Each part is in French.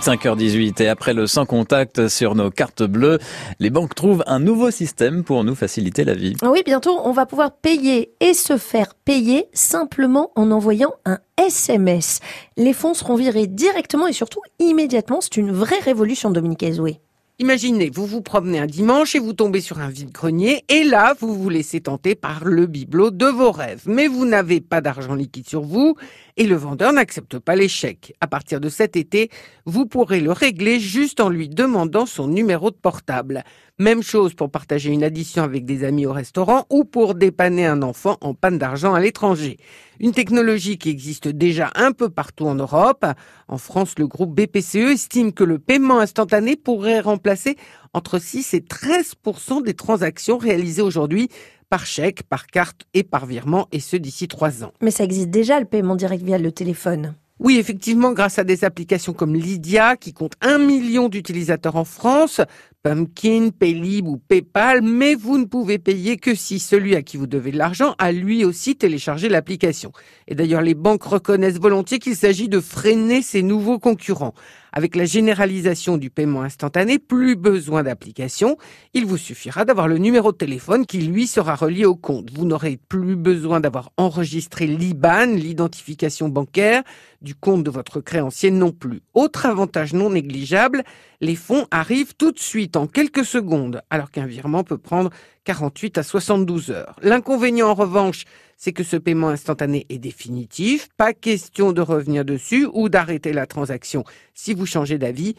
5h18 et après le sans contact sur nos cartes bleues, les banques trouvent un nouveau système pour nous faciliter la vie. Oui, bientôt, on va pouvoir payer et se faire payer simplement en envoyant un SMS. Les fonds seront virés directement et surtout immédiatement. C'est une vraie révolution, Dominique Ezoué. Imaginez, vous vous promenez un dimanche et vous tombez sur un vide-grenier et là, vous vous laissez tenter par le bibelot de vos rêves. Mais vous n'avez pas d'argent liquide sur vous et le vendeur n'accepte pas chèques. À partir de cet été, vous pourrez le régler juste en lui demandant son numéro de portable. Même chose pour partager une addition avec des amis au restaurant ou pour dépanner un enfant en panne d'argent à l'étranger. Une technologie qui existe déjà un peu partout en Europe. En France, le groupe BPCE estime que le paiement instantané pourrait remplacer entre 6 et 13% des transactions réalisées aujourd'hui par chèque, par carte et par virement, et ce d'ici trois ans. Mais ça existe déjà, le paiement direct via le téléphone. Oui, effectivement, grâce à des applications comme Lydia, qui compte un million d'utilisateurs en France, Pumpkin, Paylib ou PayPal, mais vous ne pouvez payer que si celui à qui vous devez de l'argent a lui aussi téléchargé l'application. Et d'ailleurs, les banques reconnaissent volontiers qu'il s'agit de freiner ces nouveaux concurrents. Avec la généralisation du paiement instantané, plus besoin d'application. Il vous suffira d'avoir le numéro de téléphone qui, lui, sera relié au compte. Vous n'aurez plus besoin d'avoir enregistré l'IBAN, l'identification bancaire, du compte de votre créancier non plus. Autre avantage non négligeable, les fonds arrivent tout de suite quelques secondes, alors qu'un virement peut prendre 48 à 72 heures. L'inconvénient en revanche, c'est que ce paiement instantané est définitif, pas question de revenir dessus ou d'arrêter la transaction si vous changez d'avis,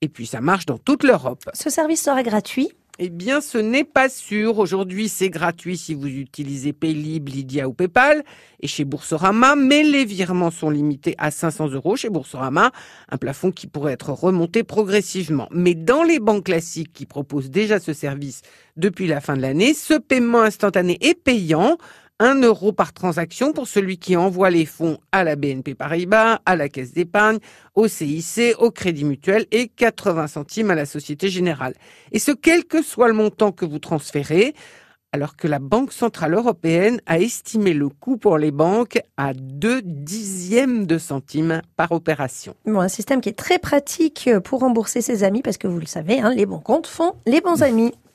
et puis ça marche dans toute l'Europe. Ce service sera gratuit eh bien, ce n'est pas sûr. Aujourd'hui, c'est gratuit si vous utilisez Paylib, Lydia ou PayPal et chez Boursorama, mais les virements sont limités à 500 euros chez Boursorama, un plafond qui pourrait être remonté progressivement. Mais dans les banques classiques qui proposent déjà ce service depuis la fin de l'année, ce paiement instantané est payant. 1 euro par transaction pour celui qui envoie les fonds à la BNP Paribas, à la Caisse d'épargne, au CIC, au Crédit Mutuel et 80 centimes à la Société Générale. Et ce, quel que soit le montant que vous transférez, alors que la Banque Centrale Européenne a estimé le coût pour les banques à 2 dixièmes de centimes par opération. Bon, un système qui est très pratique pour rembourser ses amis parce que vous le savez, hein, les bons comptes font les bons amis.